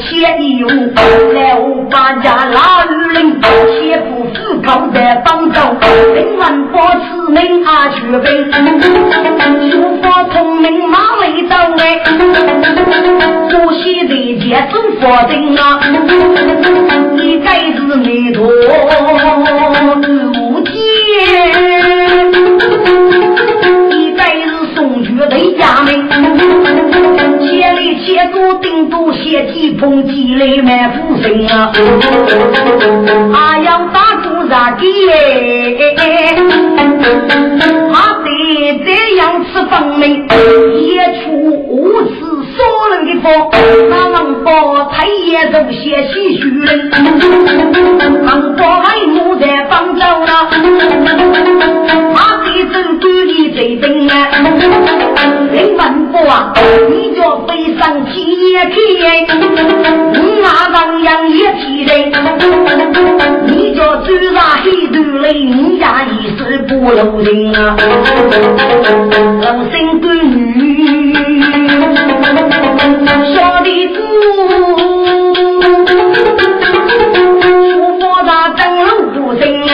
一撮牵一用，来我把家老人切不死靠在帮中，人万保持命啊绝备，书法聪明马尾刀哎，呼吸对节奏佛。定啊！写几封积累满腹心啊！还要打住啥的？他得这样吃分明，也出无耻。多人的佛，那能把太爷都写喜书人，能把人啊！人生对女。小弟子，出发大登路不行啊！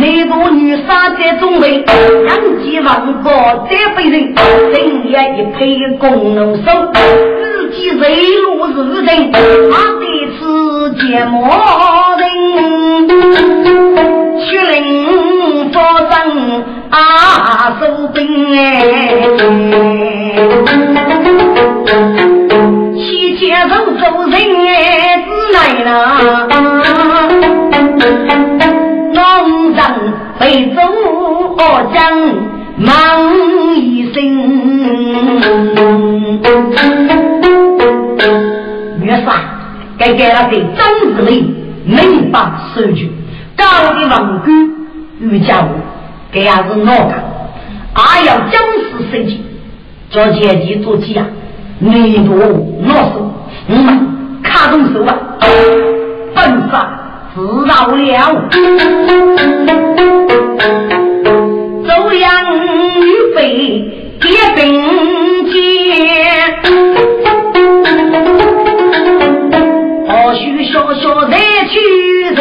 那个女杀在中卫，两骑王过再被人，深夜一配公路手，自己走路是人，他的是芥末该给了给张子林明白收据。高的王冠与家务，这样是哪个？还要将士升级，叫前期做起啊！内部拿手，嗯，卡动手啊！本法知道了，周扬预备结兵人。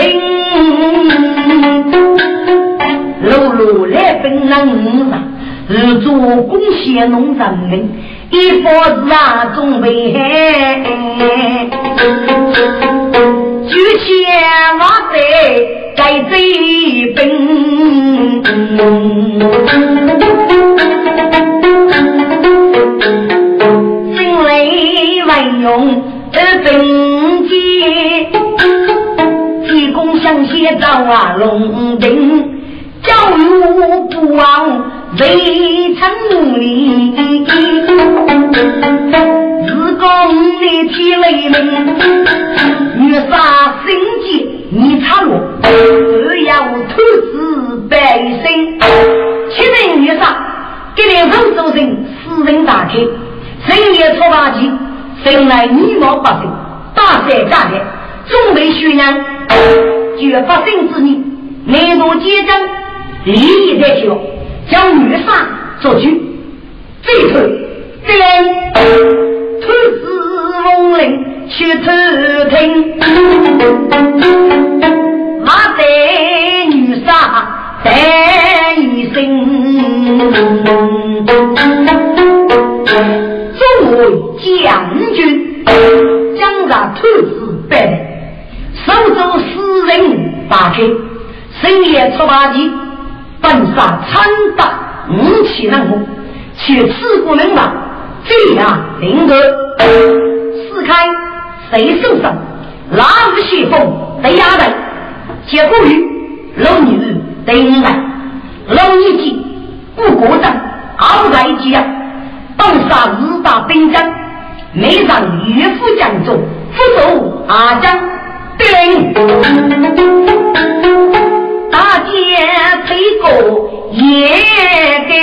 路路来奔人上，日做贡献农人民，一佛子啊总为害。举钱万岁该追奔，心雷万用而奔接，济公相携赵啊龙丁。教育不忘未曾理，自公的体雷鸣，女杀心计你插落，只要兔子百姓，七人女杀，给两手手人四人打开，深夜出八级，生来泥毛百姓，大山大的，准备宣扬，绝发生之女，内陆结账，利益在小，将女杀做去，最后这样。兔子龙鳞去偷听，马贼女杀在一声，众位将军将那兔子摆来，手中死人打开，深夜出马骑，本杀参打五七人物，却刺过人马。这样，领个四开谁受伤？哪个先锋得压人？结果于老女得来，老一级不过账，二代一啊，当杀日大兵将，没上岳父将中，副手阿将兵，大姐推过也该。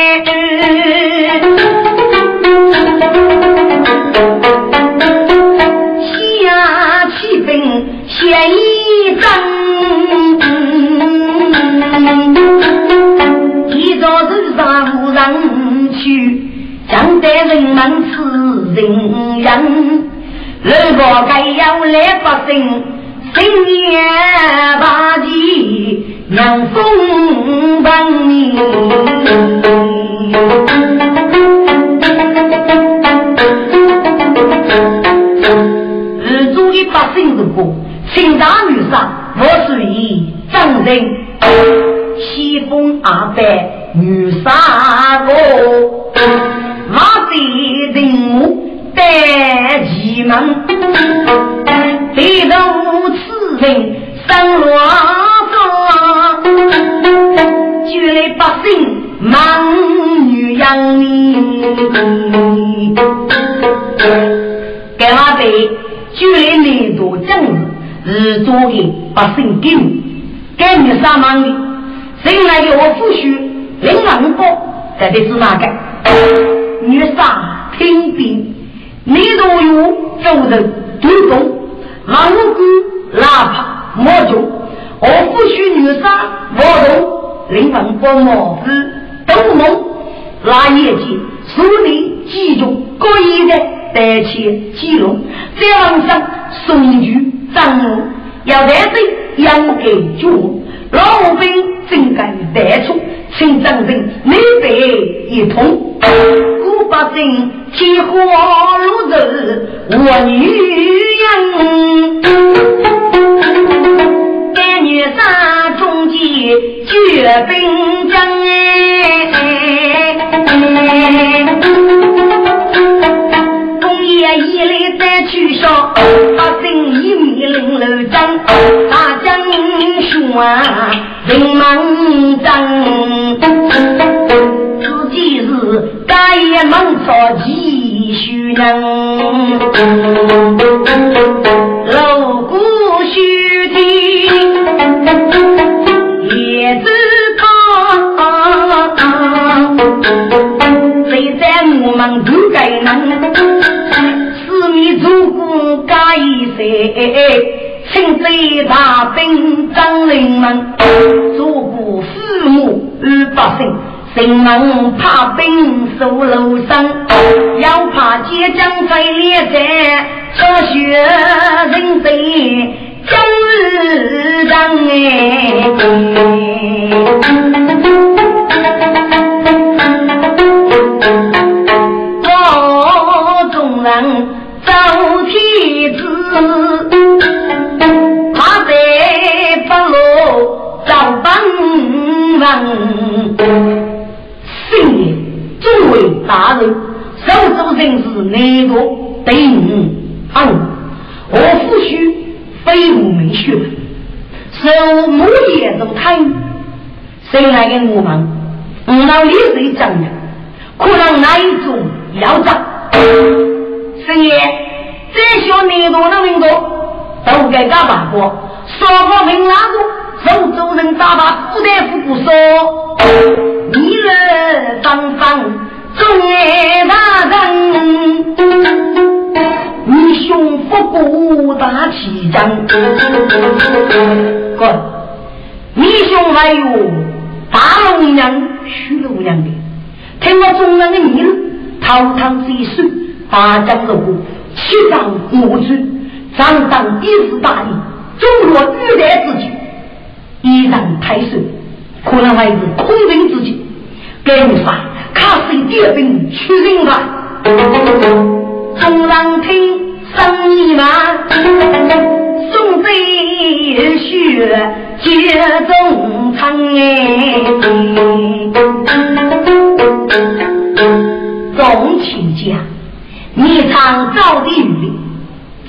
下起兵写一张，一朝头上无人去，将得人们吃人人，如果该要来百姓，今年把地让风帮你。百姓如果请大女上，我属于张人，西风阿伯女杀我，马贼人物带奇门，背着此人生罗嗦，就来百姓忙女养你，干嘛的？就连内多政治是做的百姓给你，给你上忙的，谁来的我夫婿林万波，这里是哪个？女杀听兵，你都有走人独动，忙无辜哪怕莫救。我不许女杀我动，林万波莫夫都蒙、拉业绩树立集中各一的。带起记录，在网上送去张罗，要在这养给主，老兵正该带出，请张人每背一通，古百姓起火炉子，我女人，该女杀中间绝兵将哎。一来再去烧，百姓一米零楼张，大将说人忙张，自己是该也忙着继续人，老古须的叶子汤，谁在我们哎哎请罪大兵张人们，祖国父母与百姓，谁能怕兵守楼上？要怕结将在列战，热血人在将日长哎，本王。新年，诸位大人，手中人是哪个？定安，我夫婿非无名学，手木叶都贪，谁来给我们？我老李谁讲的？可能哪一种要长？十爷，这小内多的民族，都该干办过。说过明拉个，手州人打把不得不不说，你人方方中爱大人，你胸腹不大气张，哥，你兄还有大龙娘、虚龙娘的，听我中人的名，堂堂之水，八将入骨，七丈五尺，长当一时大义。中若遇代之际，依然太守，可能还是空人之际。该无法，卡谁点兵去人吧？众人听生意嘛，送贼血接中仓哎。众卿家，你唱赵的语，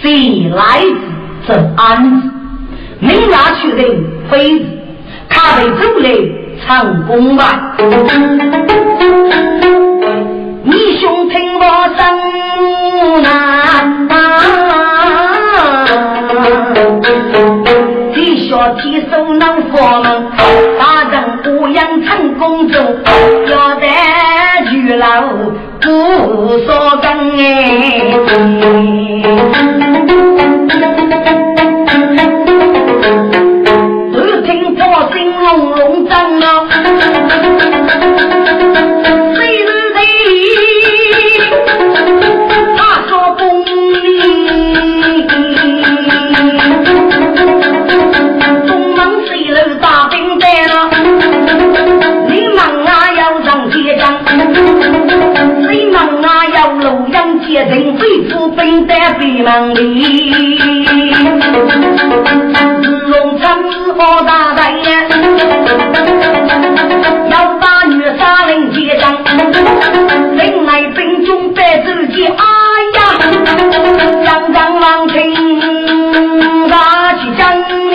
这来自这安子。明拿去的妃子，他被走来成功吧？你兄听我声呐，提下提手能佛门，大人无恙成功中，要得巨老不说根哎。人非富本在北门里，龙城好大胆呀，要把女杀人结账，人来兵中白自己，哎呀，张张王听杀去将你，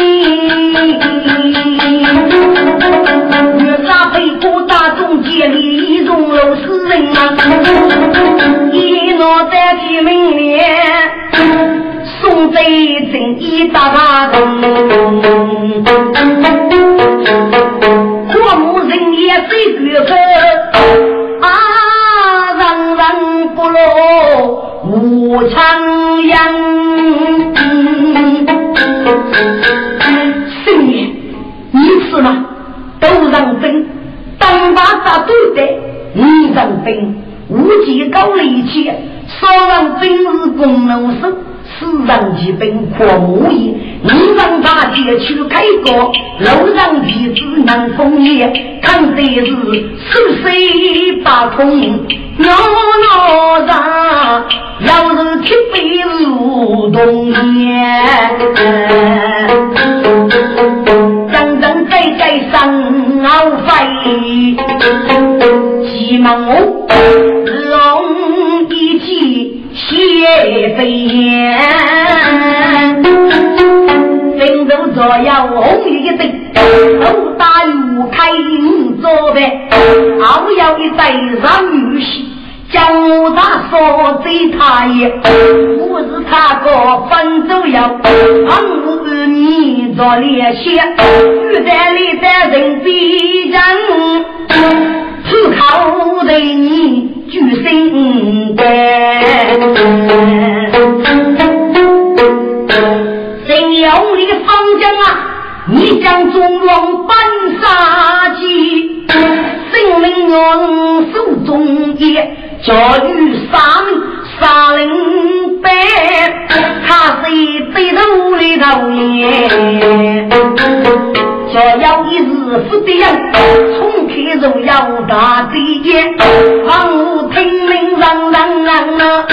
女杀被捕大众街里，容楼死人啊。在提明年，送贼正义大大看谁是十岁八空，闹后腰一对上玉玺，将我大说最他也，我是他个分左右，横五你做列线，玉带里的人比人。只靠对你举心肝，真有你的方将啊！你将中王搬杀机，性命用手中也，教育杀人杀人白，他是一背头的头爷。小要一日不的人，从开如要大地眼，房屋听命让让让啊，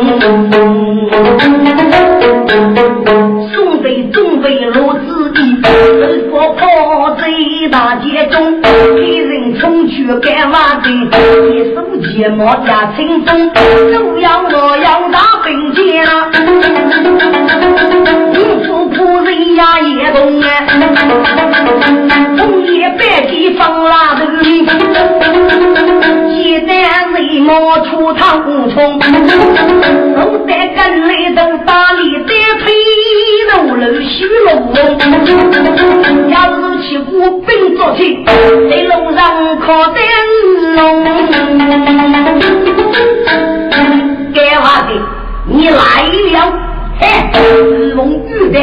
不发不龙。为中为如子弟，是佛跑在大街中，给人冲去干瓦的，一手剑毛加清风，都要我要打兵剑啊！五府仆人呀也懂啊，红叶白旗放拉头，鸡蛋内冒出汤冲，我在跟里头打理的腿。楼楼虚龙龙，要是起舞兵作起，在路上靠灯笼。该话的，你来了，嘿，龙玉的，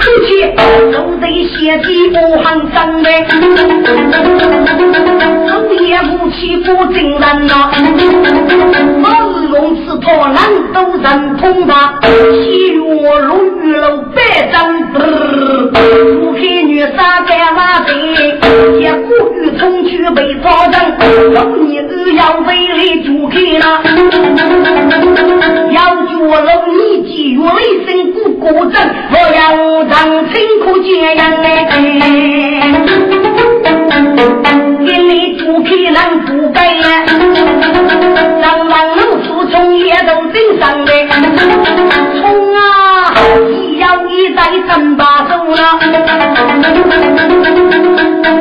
出去都得先帝不喊上来，昼夜不欺负真人呐。龙是托难都人通吧，西岳龙玉楼百丈，不黑女杀干马贼，一股雨冲去被操人，老你儿要为了主开了，要脚龙你几月雷声鼓鼓震，我要让辛苦解阳哎，给你主开人不该呀，让王龙。从也都顶上的，一摇一带真把手了，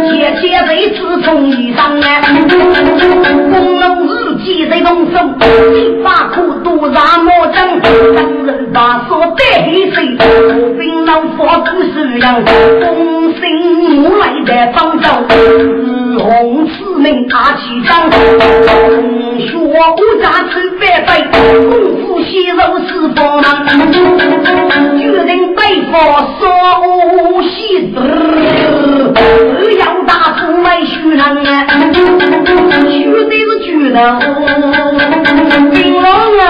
切切被刺从衣裳来，公龙日记在动手，一把苦毒杀魔针，当人把锁带黑水，不兵老佛不是人，公孙木来的方舟，红四名打起仗，学武扎吃白费，功夫细肉是帮忙，人背负少西子，只要打出来虚人啊，虚的是巨人，兵王啊。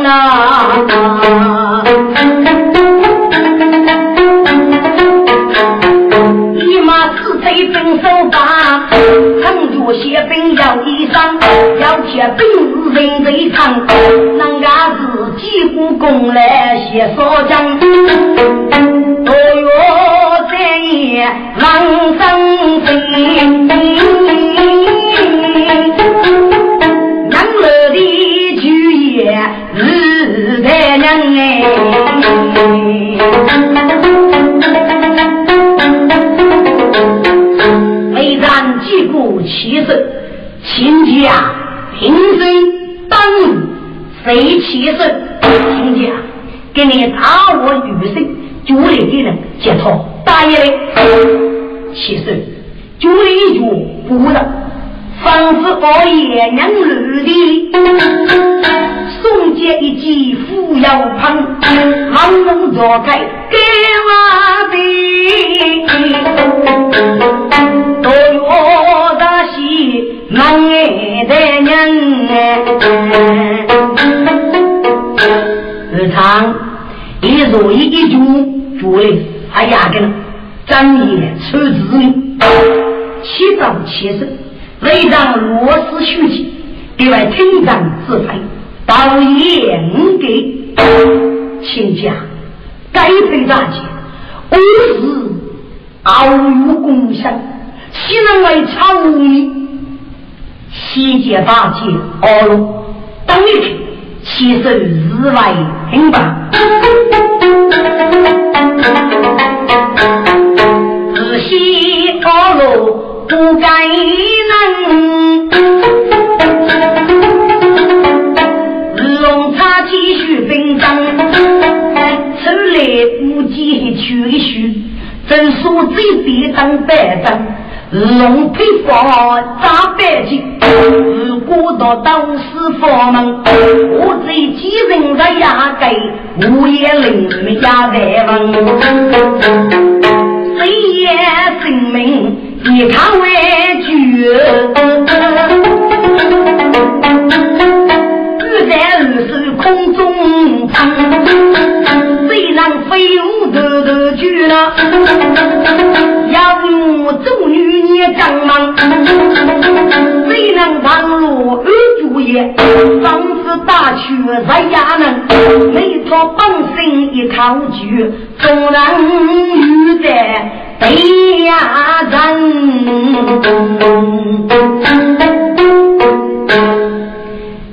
兵将啊。一兵手把，撑住些兵要衣裳，要贴兵人贼长，人家自己武功来写少将，日常一如一一句主嘞，还压根正夜出子女，七早七生，为让罗氏书记对外听长自费，到严给请假，该赔大钱，我是傲有功相，岂能为朝你？西界大界二路，等于其实日外平板，日西二路不该能，龙叉继续兵争，出来无计去续，正说这边当白阵。龙披佛扎白金，如果到道士门，我这几人的也给五爷领你家万文，谁也性命以他为主。玉在二手空中。谁能飞舞得得去呢？要不做女也张忙。谁能当落二主爷？方是大权在亚人。每朝半生一考举，众人愚在被压人。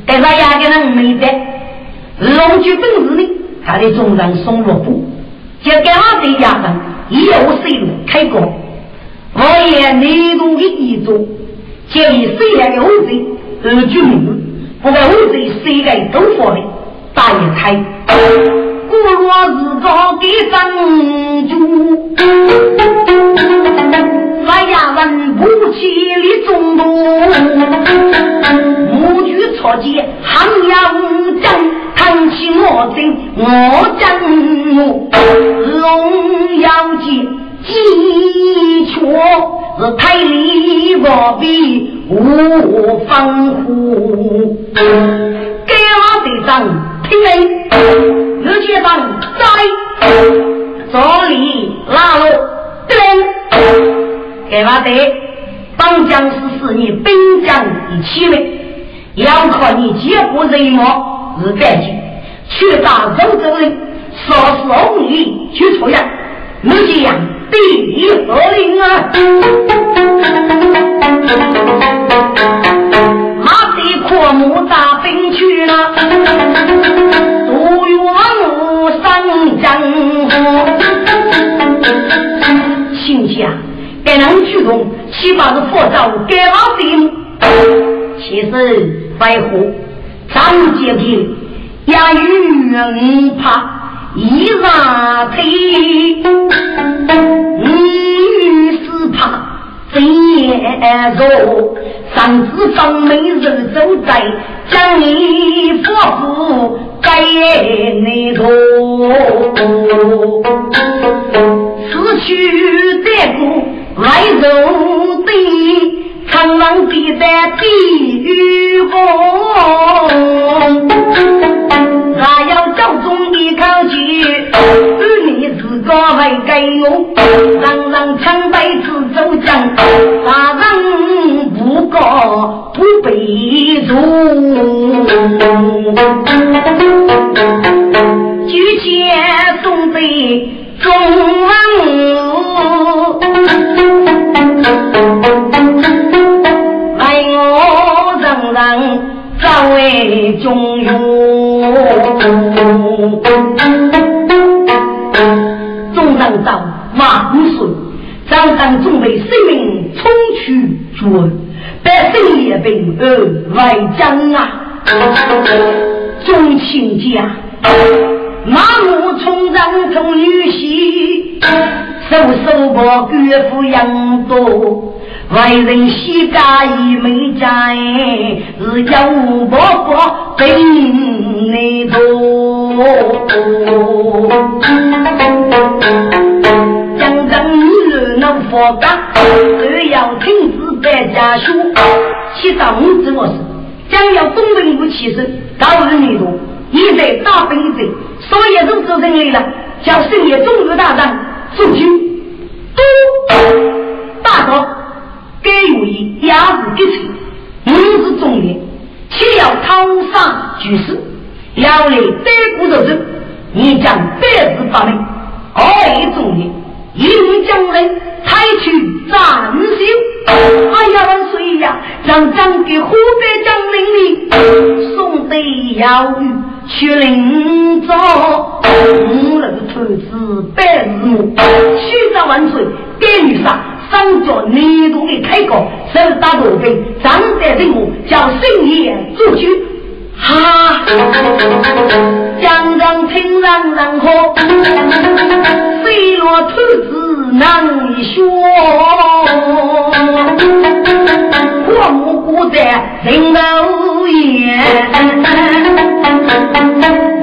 但是亚人没的，龙就本事呢。他的众人送落布，就给他对衙人一无水路开过，我也内中的一种。建议谁来的后贼而居民，不管后贼谁来都发的，大爷开。古若是早给张主，那衙门不起的中毒，母举草间喊杨将，扛起我阵我阵我，龙腰间。鸡雀是太里我比无防护，给我队长听令，日前长在这里拉路，对，给我队当将是是你兵将一起的，要靠你结果人马是干净，去打周州人，说是红衣去出呀，你这样。第一何令啊！马贼阔木大兵去了，独愿上江湖。心想，该人去动，起码是佛照给老兵。其实白虎张杰平也与人怕。一上腿，女是怕真弱，上至方美人走在将你夫妇在内头，死去的骨来肉的，苍狼地在地狱中。我岳父养多。外人喜家已没家，是叫伯伯病内多。江江女儿能发家，都要停止在家学。其上五子我是将要东北武起身，到日内多，一在大本营，所以都做人来了，叫深夜中日大战，送去都大哥。该有一压子的车，五是中年，且要讨杀举事，要来逮捕肉人，你将百字八名，二中年，一路将人采取斩首。哎呀万岁呀！让将给湖北将领里送得要雨去领走，五路兔子百日暮，许长万岁，给女杀。上着泥土的开高，手打罗兵，张在人物叫深夜做主。哈，江上听人人喝，水落兔子难以说。我目孤在人头眼，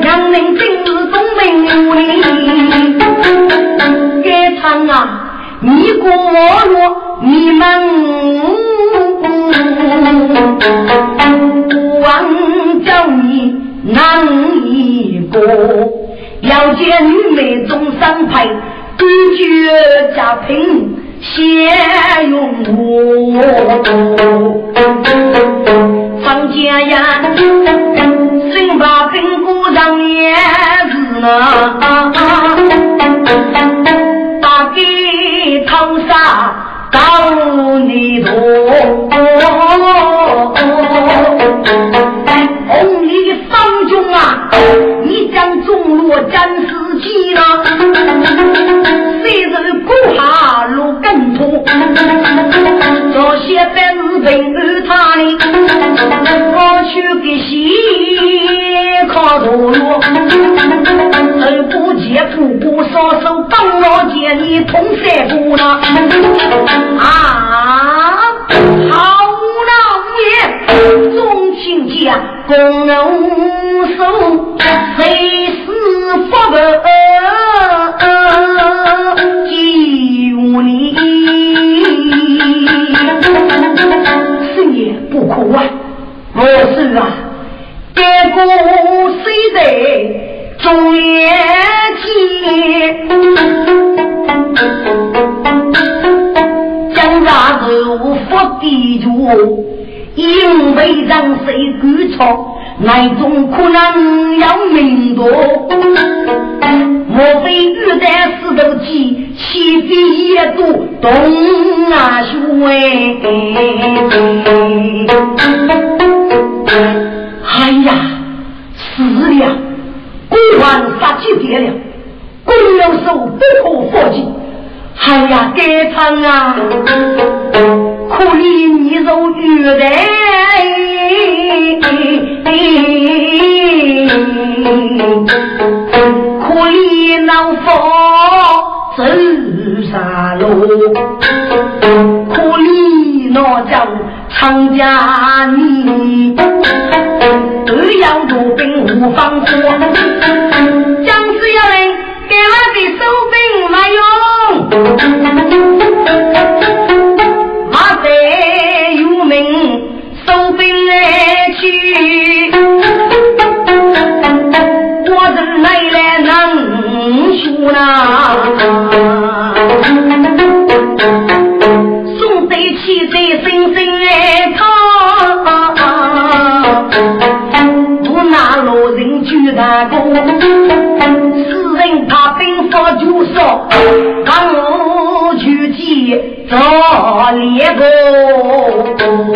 娘们今日东门里，该唱啊。你过路，你们不忘叫你难一个，要见女美中三排，对决家贫血涌多。方家呀，身把根骨上也是那，大给汤沙高你多。红、哎、你方中啊，你将。中落战死机了，虽是孤下路更痛，这些本是本安他哩，我去给西靠大路，二不接不过少手帮我接你同三姑呐，啊，好老爷，众，中情家共手谁？是福个救你？生爷不苦啊！我是啊，爹姑虽在中年间，将大肉佛地主，因为让谁敢错？那种可能要命多？莫非玉带石头鸡，岂非野渡东啊兄哎呀，死了！国王杀气跌了，公有手不可放弃。哎呀，该唱啊！可怜你肉玉带，可怜老夫走山路，可怜老将长家女。都要入兵无方过，将士要人给我的收兵来用，收兵来去，我这来来能输呐，送得起这声声哎唱。举大功，世人怕兵法就说，让我去见赵烈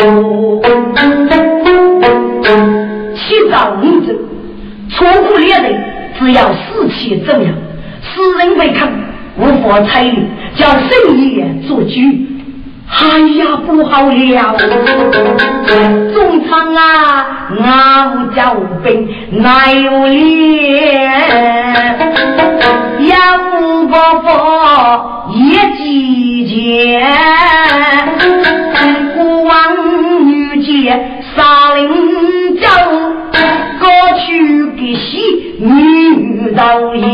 公。五子，错过猎人，只要士气怎样，世人未看，无法参与，叫圣爷做主。哎呀，不好了！中仓啊，熬叫兵哪有脸？杨伯伯一计钱，国王女杰杀灵州，过去给西女导演。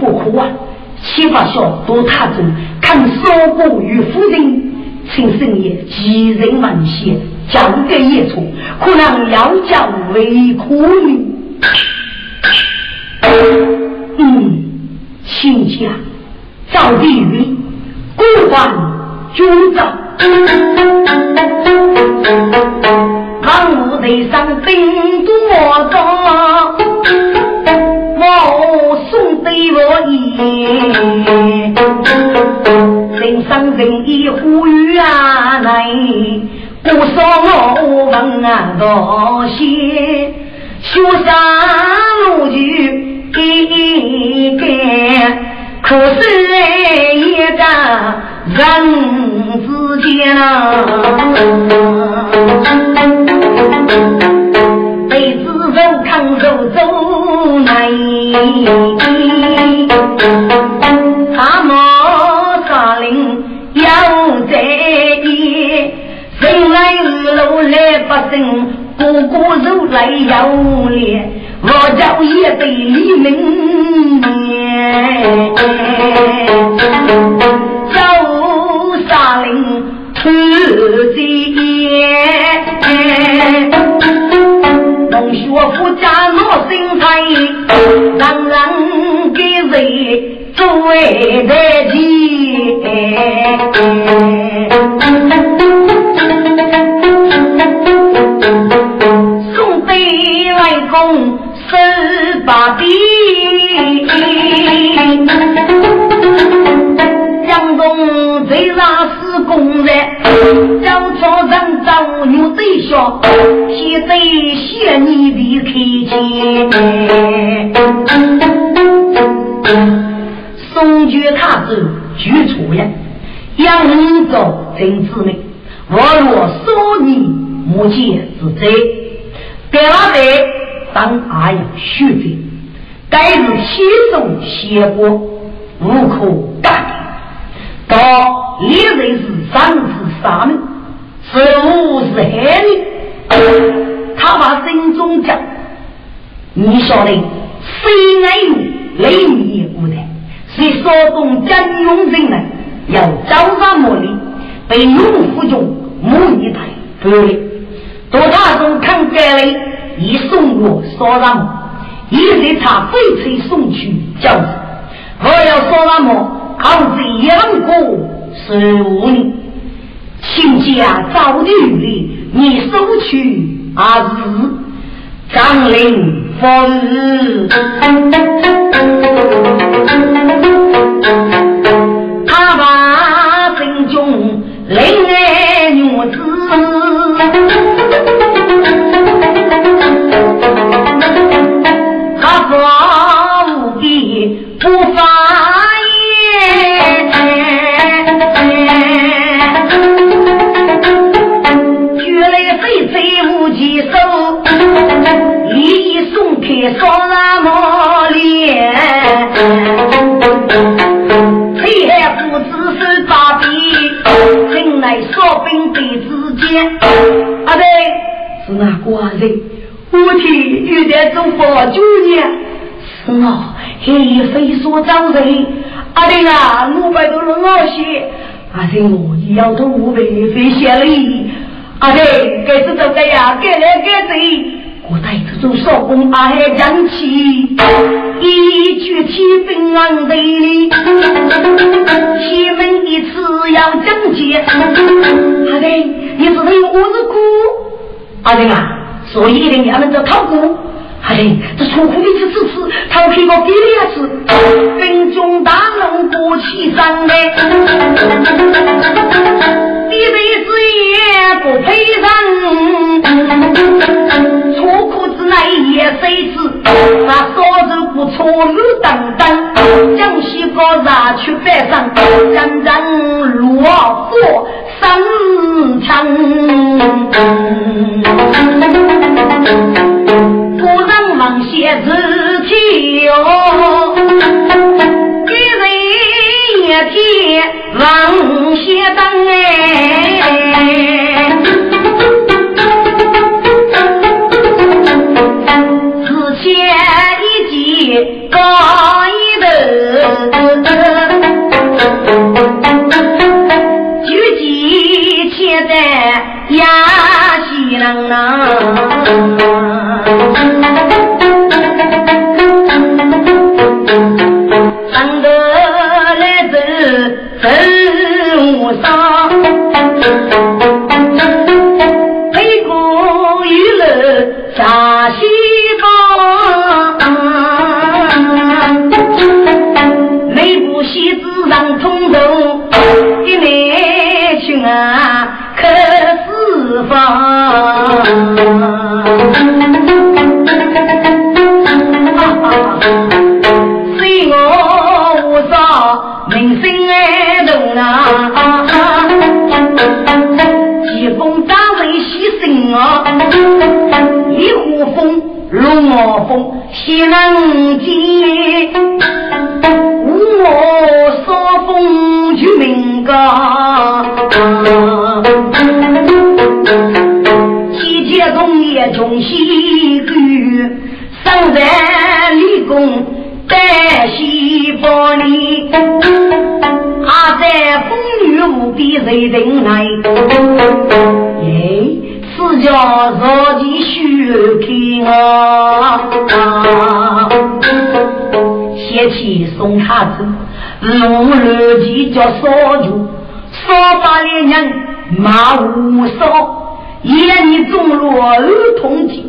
不哭啊！七八小多他走，看少国与夫人，请圣爷吉人满血，交给业主，可能要叫为苦女。嗯，亲家赵地云，孤欢军长，望头上兵多多。我送给我意，人生人意呼吁啊来，不说我问啊多些，雪山路去一个，可是一个人之间啊。妹子肉扛肉走来，他莫杀林要在意，人来二路来不胜，哥哥肉来要脸，我叫也得李明年，走杀林出贼。同学夫家老心态，人人给谁做得起？风雨非说招人，阿玲啊，五百多人老些，阿对我一摇头无为非写了，阿对，该是怎个呀？该来该走。我带着做少工阿海讲起，一举起兵安队里，西门一次要将接。阿弟，你是谁？我是姑。阿弟啊，所以一定要能够讨姑。哎，这出库的是此次，讨皮我给你一次。兵中大龙过起上来，一辈子也不配人。出库之内也谁知？那少人不错路等等，江西高山去北上，真正落火生枪。不能忙些自己哟，一人一天忙些等哎。高一头，举起钱在压西郎送他走，路路几叫烧酒，烧把的人马无烧，夜里中落儿童节，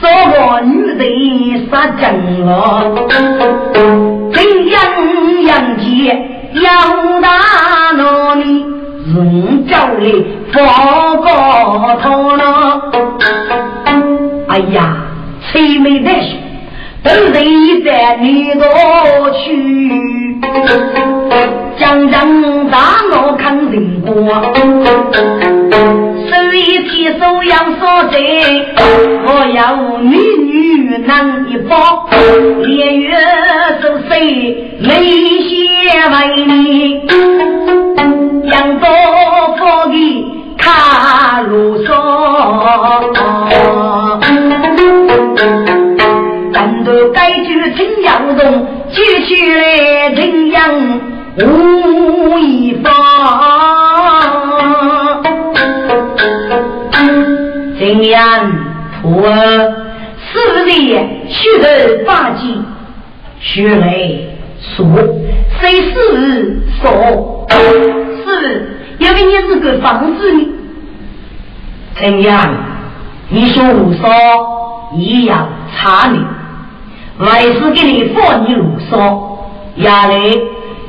找个女的杀正了，真阳阳节杨大闹里，人叫里报告头了，哎呀，催眉带笑。都人在你过去，江江大路看人多，手一提手要说贼，我要女女男一包，连月都谁没些为你，无一方，怎样徒儿四列须得八级，须来说，谁是说？是因为你是个房子呢。怎样？你说无说也要查你，还是给你放你路上，下来。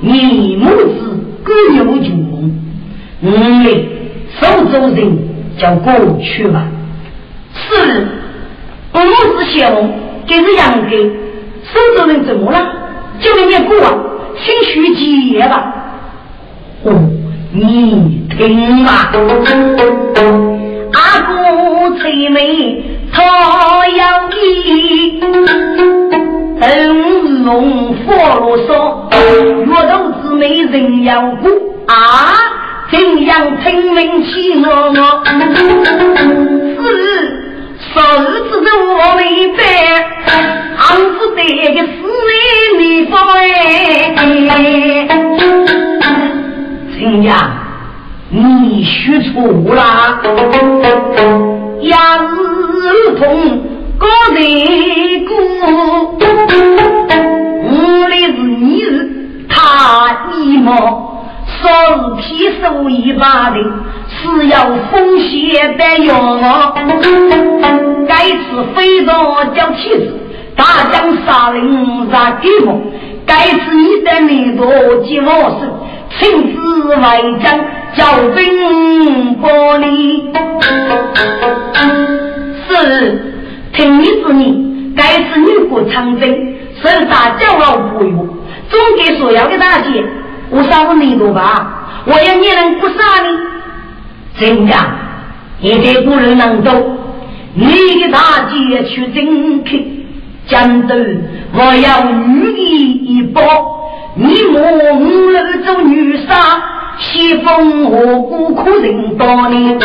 你母子各有主，我们手中人叫过去吧。是，我母子小，给是养给手中人怎么了？就给你过啊，请续结吧。哦，你听吧，阿哥催眉他要你。灯笼火炉烧，月头姊妹人要过啊！怎样听命起我我？是少日子的我没办，俺是得个四妹你方哎！怎样？你许错了，是要风险的用。该次非常叫妻子，大将杀人杀地方。该次你的命多及我手，亲自外将叫兵保你。是听你之命，该次女国长征，手打骄傲不用，总给所要的大姐。我杀过你多吧？我要你能不杀你？怎样？一个不人能走，你的大姐去征聘，江都我要女一一包，你莫五楼做女杀，西风我孤苦人多你。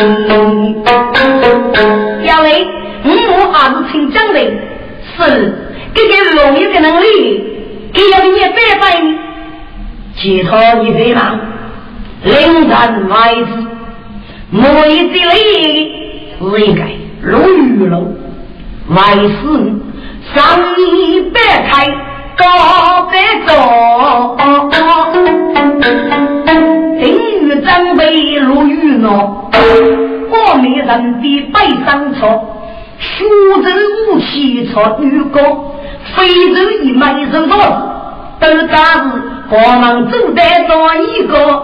要为我还是请将的，是这个容易的能力，给要你白白。其他一对郎，临战外子，莫一之类，是应该如玉楼。外事上衣摆开，高摆着，定玉长辈如玉脑，我美人的背上错，书中武器错玉高，非洲一枚是多。都家是帮忙做得当一个，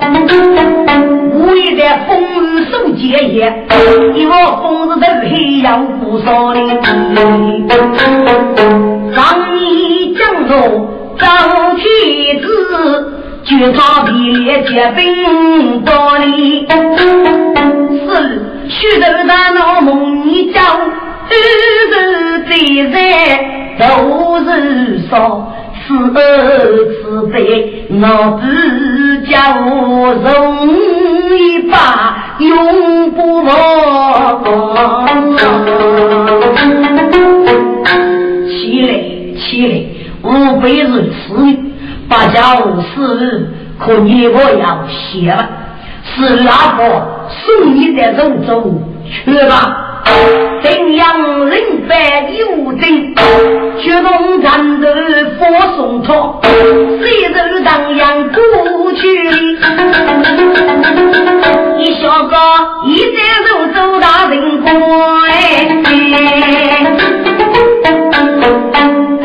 我一在风雨受劫也，一个风日都黑要不少的。上一讲说张天子，就他比列结冰多哩，是许多大闹梦一觉，日日在在都是说。此慈悲，我只叫容一把永不忘。起来，起来，吾辈是此八家无事，可你我要谢了。是哪个送你的肉粥去吧？怎样人犯有罪，却动战斗佛送托，谁人当阳过去？一小个一再走走大人过哎，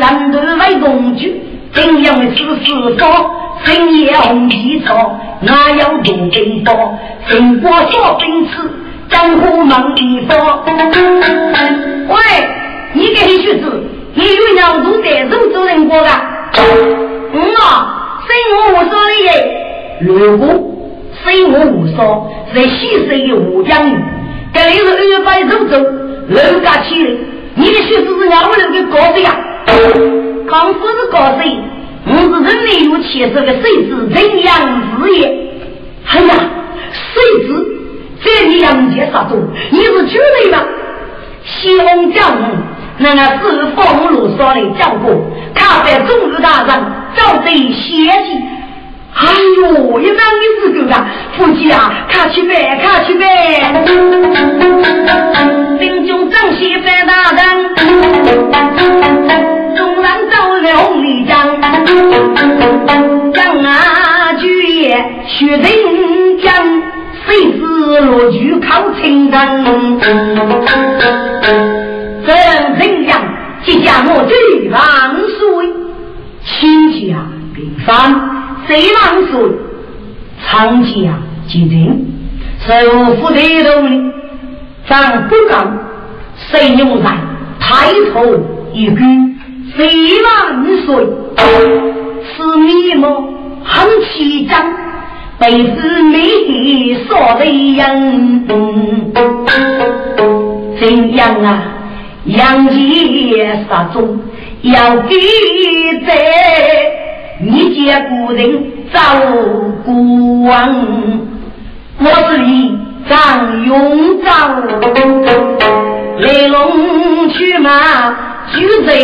战斗为工具，怎样的是师傅？深夜红旗草，哪有动兵多？神国小兵吃。江湖忙地方，喂，你个黑学子，你有两度带走做人过的？嗯啊，生我无说的耶。如果生我无双，在西水的吴江女，这里是二百走走，楼家起来，你的学子是俺们那个高谁呀？康夫是高谁？我是人类有前世的谁子人样子也？哎呀，谁子在你杨杰杀中，你是绝对吗？西红将那个是风路上的讲过，他在中日大人遭贼血迹。哎呦，一般你是够的，夫妻啊，看去呗，看去呗。首富的头里，长不高，谁用在抬头一句，谁万岁？是你吗？很气张，被子里说的人，怎样啊？杨杰杀中要记得。你见古人造古王，我是你张永章，来龙去马就在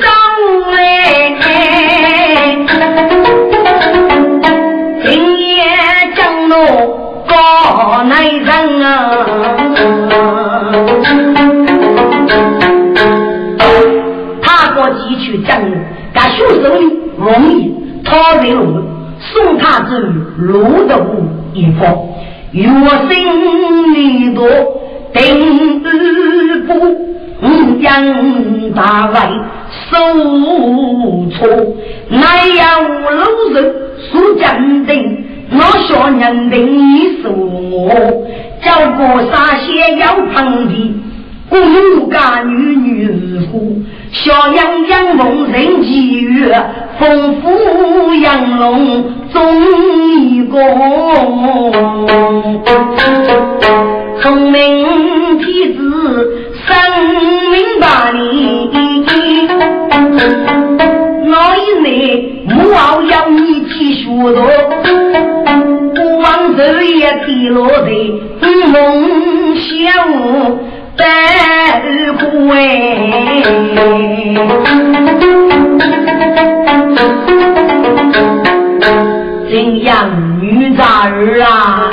张来，今夜江路高内人啊，踏过几曲江路，敢凶手里。容易，他人路送他之路的无一方，与我心里多定日不五将大外受挫，奈有路人说坚定，我小人定你说我，叫过沙县要碰的。孤家女女夫，小羊羊逢人机遇，丰富养龙终一功。聪明体子生明白理，我以内母后要你去学读，不枉日夜披落在梦想。白虎哎，怎样女杂儿啊？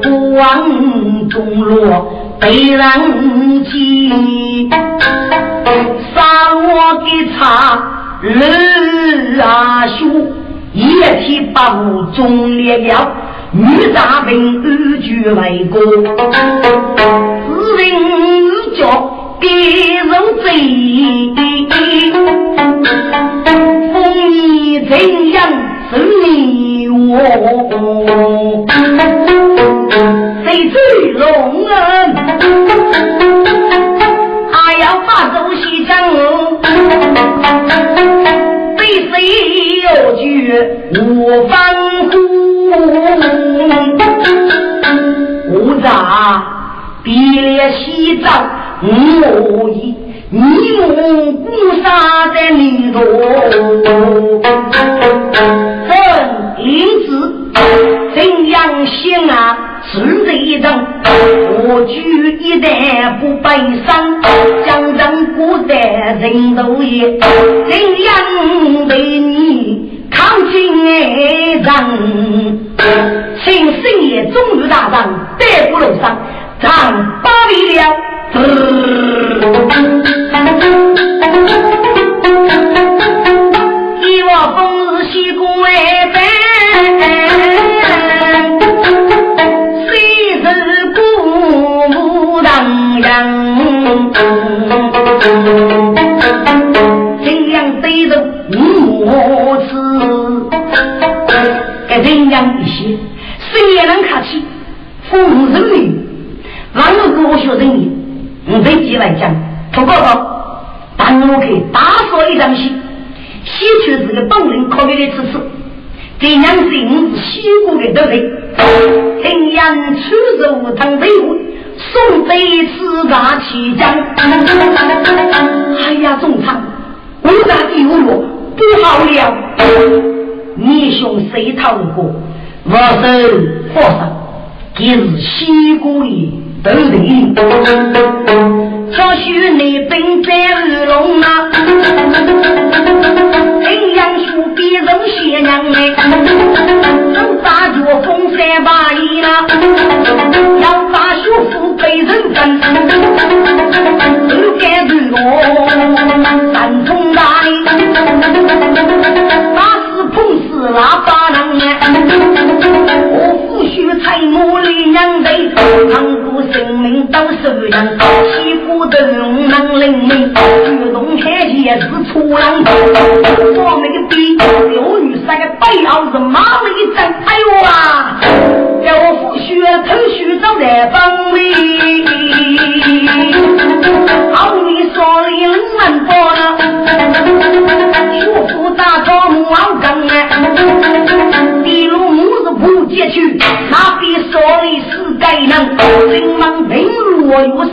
不枉中落被人欺，杀我的茶儿啊兄，一提把我中烈了。女杂兵二举为国，自人叫别人贼，风雨怎样是你我？谁最龙人？还要把东西讲，被谁要举无反顾？我咋别了西藏我意，你我孤杀在里头，真因此怎样行啊？是这一张，我举一代不悲伤，将人过得人都也，怎样对你？抗金人，请深夜中日大战，带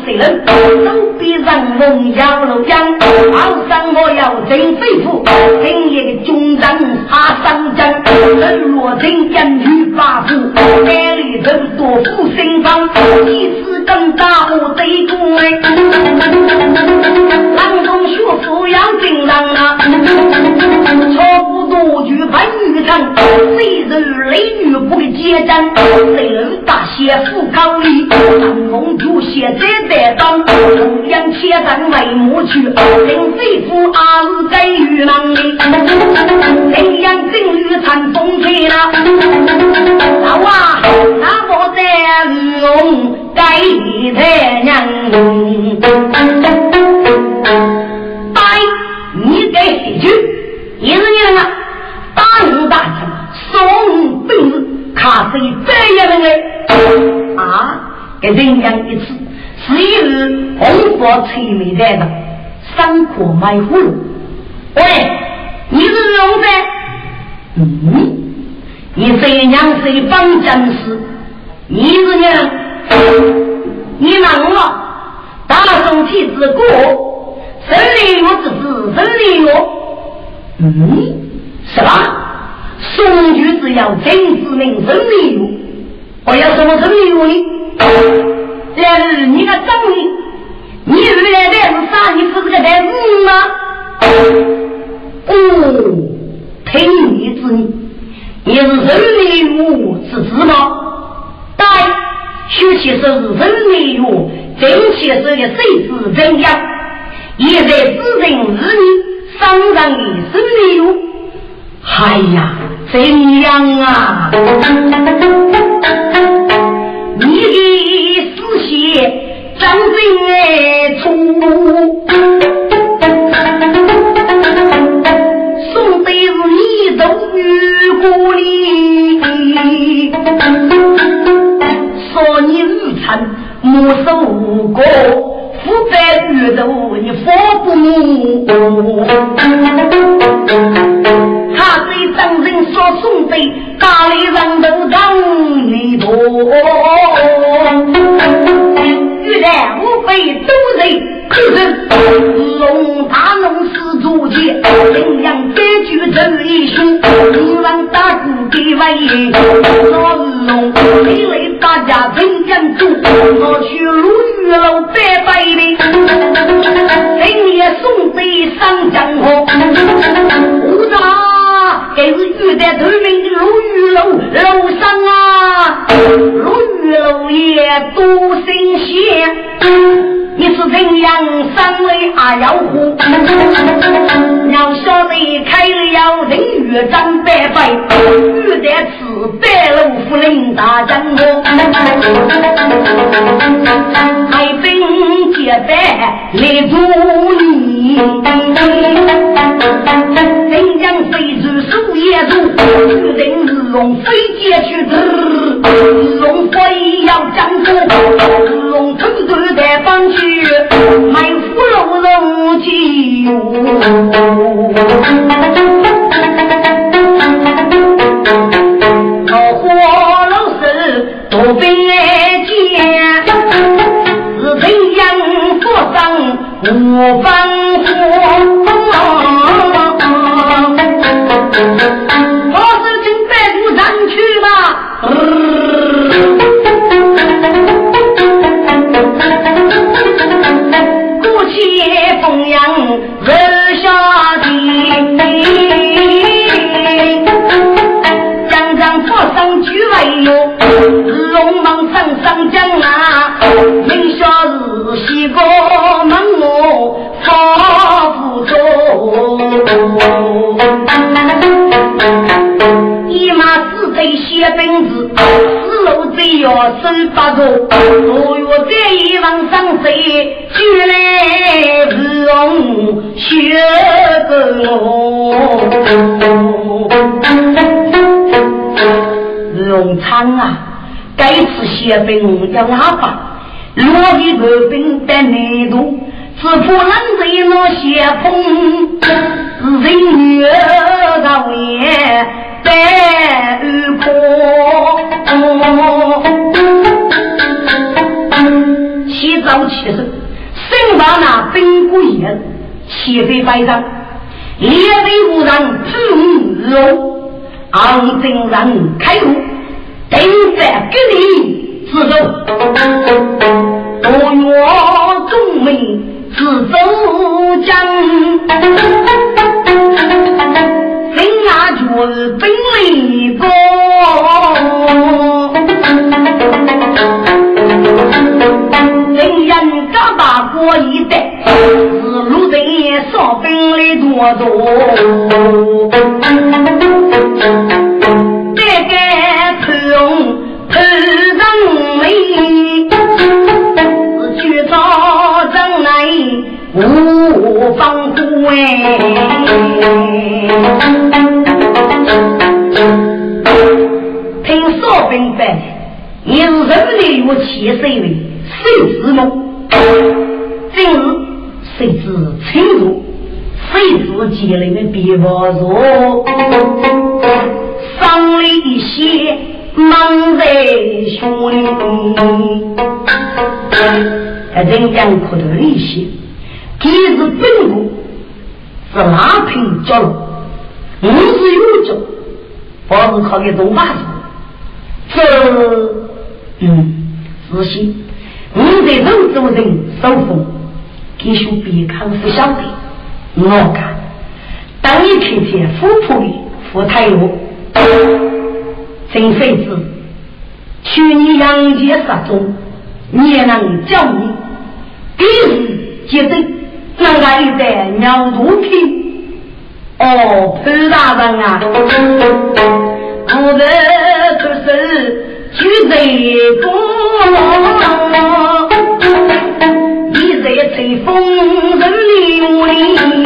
谁人？手比人龙要路江，好生我要真肺腑，今夜的军人。他上阵，人若真言语发福，眼里头多福心方，一次更大我得功哎。郎中学富要精当啊，错不多句半语长，谁人雷女不结账，谁人大写富高里，郎中就写在在当，中央切上为母去，令贼夫阿是在玉郎里。杨正玉传风吹了，老啊，那我在龙盖太娘，带你给一句，一个人啊，大人大臣送本子，他是这样的。啊，给人家一次，是一日红火催眉带的，三颗买葫芦，喂，你是龙噻？嗯，你这娘是一帮僵尸，你是娘，你难了，大宋体之国，生理药之子，生理药，嗯，是吧？宋举只要真知名生理药，我要什么生理药呢？这是你个长女，你原来的是啥？你不是个男人吗？哦。听你之意，你是人民物之子吗？对，说起是人力物，正确是个谁子怎样？现在只人日你商上的生力物，哎呀，怎样啊？你的思想张真出。故里，少年无产，莫受无过，父在玉头，你佛不母。送的，家里人都让你多。原来无非都人。可是龙大龙是主角，领养百句真英雄，五郎打鼓给外爷，老龙你来大家真讲究，我去鲁豫楼拜拜的，今夜送杯上江河，是玉带头名的鲁豫楼楼上啊，鲁豫楼也多新鲜。你是怎样三位阿妖虎？要晓得开要人越长百倍，遇得此白龙夫人大将我，开兵结拜来助你。人将飞猪手也住，遇人日龙飞接去子，龙飞要将住，龙头头在帮去。买芙蓉龙酒。要哪把？落的国兵在内度，只怕人在那血风，人月高也白空。起早起身，身把那兵鼓眼，气飞百丈，列队无人自如，昂正人开多多。这个头头上眉，是去找人来无防护不弱？伤了一些，忙在胸里。还真讲苦头一些，今日本部是拉平角落，我是有脚，不是靠个东把子。这，嗯，仔细。你在人做人守风，给兄别看不晓得。我看，你天见富婆的富太我真飞子，去年杨杰失踪，你也能叫你，第一接对，让他一代鸟肚皮。哦，潘大人啊，不得可是举贼多，一在吹风人里。